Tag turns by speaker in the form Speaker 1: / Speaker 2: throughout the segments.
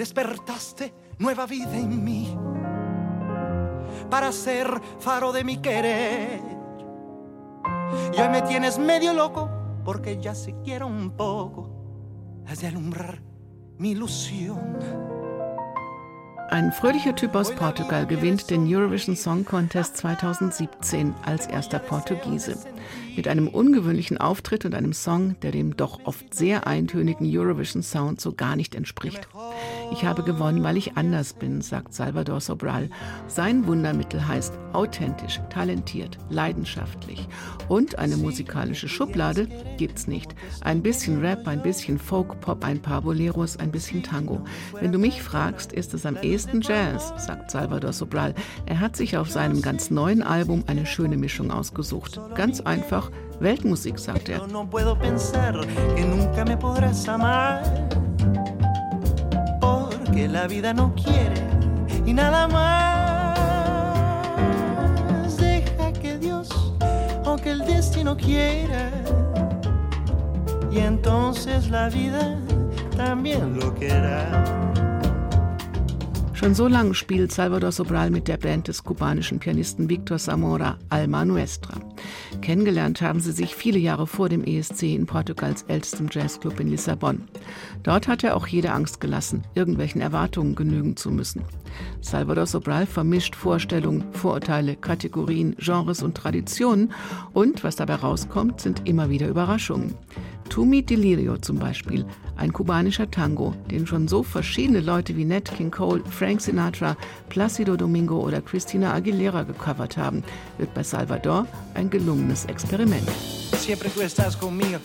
Speaker 1: despertaste nueva vida en mí para ser faro de mi querer. Y hoy me tienes medio loco porque ya siquiera un poco has de alumbrar mi ilusión.
Speaker 2: Ein fröhlicher Typ aus Portugal gewinnt den Eurovision Song Contest 2017 als erster Portugiese. Mit einem ungewöhnlichen Auftritt und einem Song, der dem doch oft sehr eintönigen Eurovision Sound so gar nicht entspricht. Ich habe gewonnen, weil ich anders bin, sagt Salvador Sobral. Sein Wundermittel heißt authentisch, talentiert, leidenschaftlich. Und eine musikalische Schublade gibt's nicht. Ein bisschen Rap, ein bisschen Folk, Pop, ein paar Boleros, ein bisschen Tango. Wenn du mich fragst, ist es am ehesten Jazz, sagt Salvador Sobral. Er hat sich auf seinem ganz neuen Album eine schöne Mischung ausgesucht. Ganz einfach Weltmusik, sagt er.
Speaker 1: Que la vida no quiere y nada más. Deja que Dios o que el destino quiera y entonces la vida también lo querrá.
Speaker 2: Schon so lange spielt Salvador Sobral mit der Band des kubanischen Pianisten Victor Zamora Alma Nuestra. Kennengelernt haben sie sich viele Jahre vor dem ESC in Portugals ältestem Jazzclub in Lissabon. Dort hat er auch jede Angst gelassen, irgendwelchen Erwartungen genügen zu müssen. Salvador Sobral vermischt Vorstellungen, Vorurteile, Kategorien, Genres und Traditionen und was dabei rauskommt, sind immer wieder Überraschungen. Tumi Delirio zum Beispiel, ein kubanischer Tango, den schon so verschiedene Leute wie Nat King Cole, Frank Sinatra, Placido Domingo oder Christina Aguilera gecovert haben, wird bei Salvador ein gelungenes Experiment. Siempre tú estás conmigo,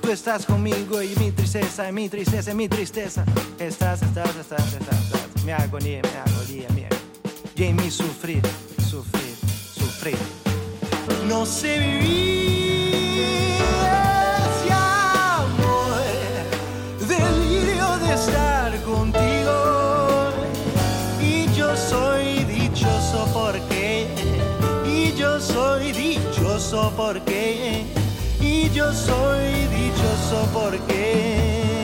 Speaker 2: tú estás conmigo y mi tristeza, mi tristeza, mi tristeza. Estás, estás, estás. Mi agonía, mi agonía, mi agonía. Y en mi sufrir, sufrir, sufrir. No sé vivir. dichoso porque, y yo soy dichoso porque.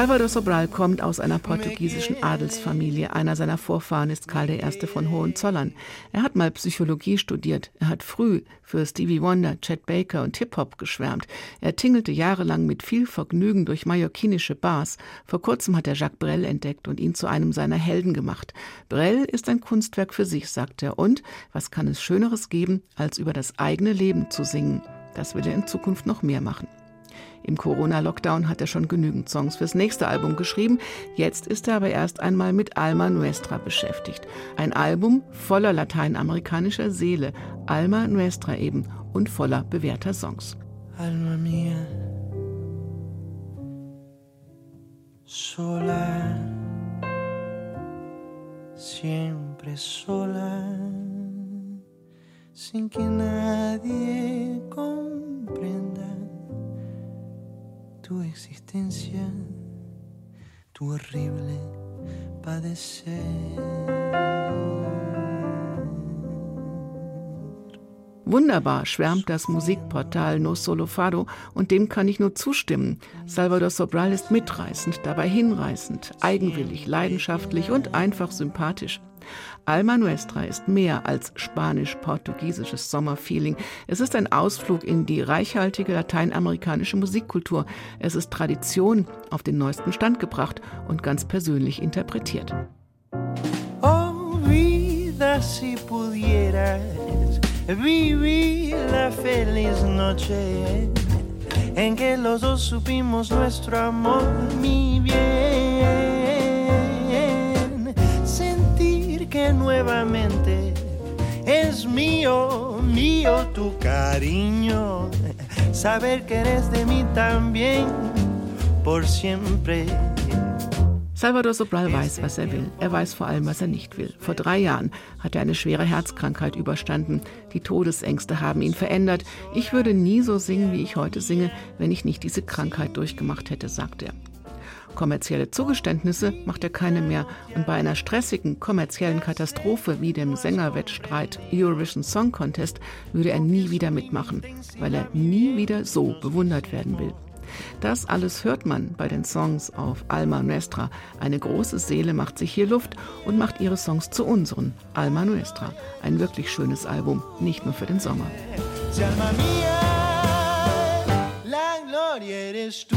Speaker 2: Salvador Sobral kommt aus einer portugiesischen Adelsfamilie. Einer seiner Vorfahren ist Karl I. von Hohenzollern. Er hat mal Psychologie studiert. Er hat früh für Stevie Wonder, Chet Baker und Hip-Hop geschwärmt. Er tingelte jahrelang mit viel Vergnügen durch mallorquinische Bars. Vor kurzem hat er Jacques Brel entdeckt und ihn zu einem seiner Helden gemacht. Brel ist ein Kunstwerk für sich, sagt er. Und was kann es Schöneres geben, als über das eigene Leben zu singen? Das will er in Zukunft noch mehr machen. Im Corona-Lockdown hat er schon genügend Songs fürs nächste Album geschrieben. Jetzt ist er aber erst einmal mit Alma Nuestra beschäftigt. Ein Album voller lateinamerikanischer Seele. Alma Nuestra eben und voller bewährter Songs. Alma mia, sola, siempre sola, sin que nadie tu existencia, tu horrible padecer. Wunderbar schwärmt das Musikportal No Solo Fado und dem kann ich nur zustimmen. Salvador Sobral ist mitreißend, dabei hinreißend, eigenwillig, leidenschaftlich und einfach sympathisch. Alma Nuestra ist mehr als spanisch-portugiesisches Sommerfeeling. Es ist ein Ausflug in die reichhaltige lateinamerikanische Musikkultur. Es ist Tradition auf den neuesten Stand gebracht und ganz persönlich interpretiert. Oh, vida si pudieras vivir la feliz noche en que los dos supimos nuestro amor, mi bien. que nuevamente es mío, mío tu cariño. Saber que eres de mí también por siempre. Salvador Sobral weiß, was er will. Er weiß vor allem, was er nicht will. Vor drei Jahren hat er eine schwere Herzkrankheit überstanden. Die Todesängste haben ihn verändert. Ich würde nie so singen, wie ich heute singe, wenn ich nicht diese Krankheit durchgemacht hätte, sagt er. Kommerzielle Zugeständnisse macht er keine mehr und bei einer stressigen kommerziellen Katastrophe wie dem Sängerwettstreit Eurovision Song Contest würde er nie wieder mitmachen, weil er nie wieder so bewundert werden will. Das alles hört man bei den Songs auf Alma Nuestra. Eine große Seele macht sich hier Luft und macht ihre Songs zu unseren. Alma Nuestra. Ein wirklich schönes Album, nicht nur für den Sommer. Alma mia, la gloria eres tú.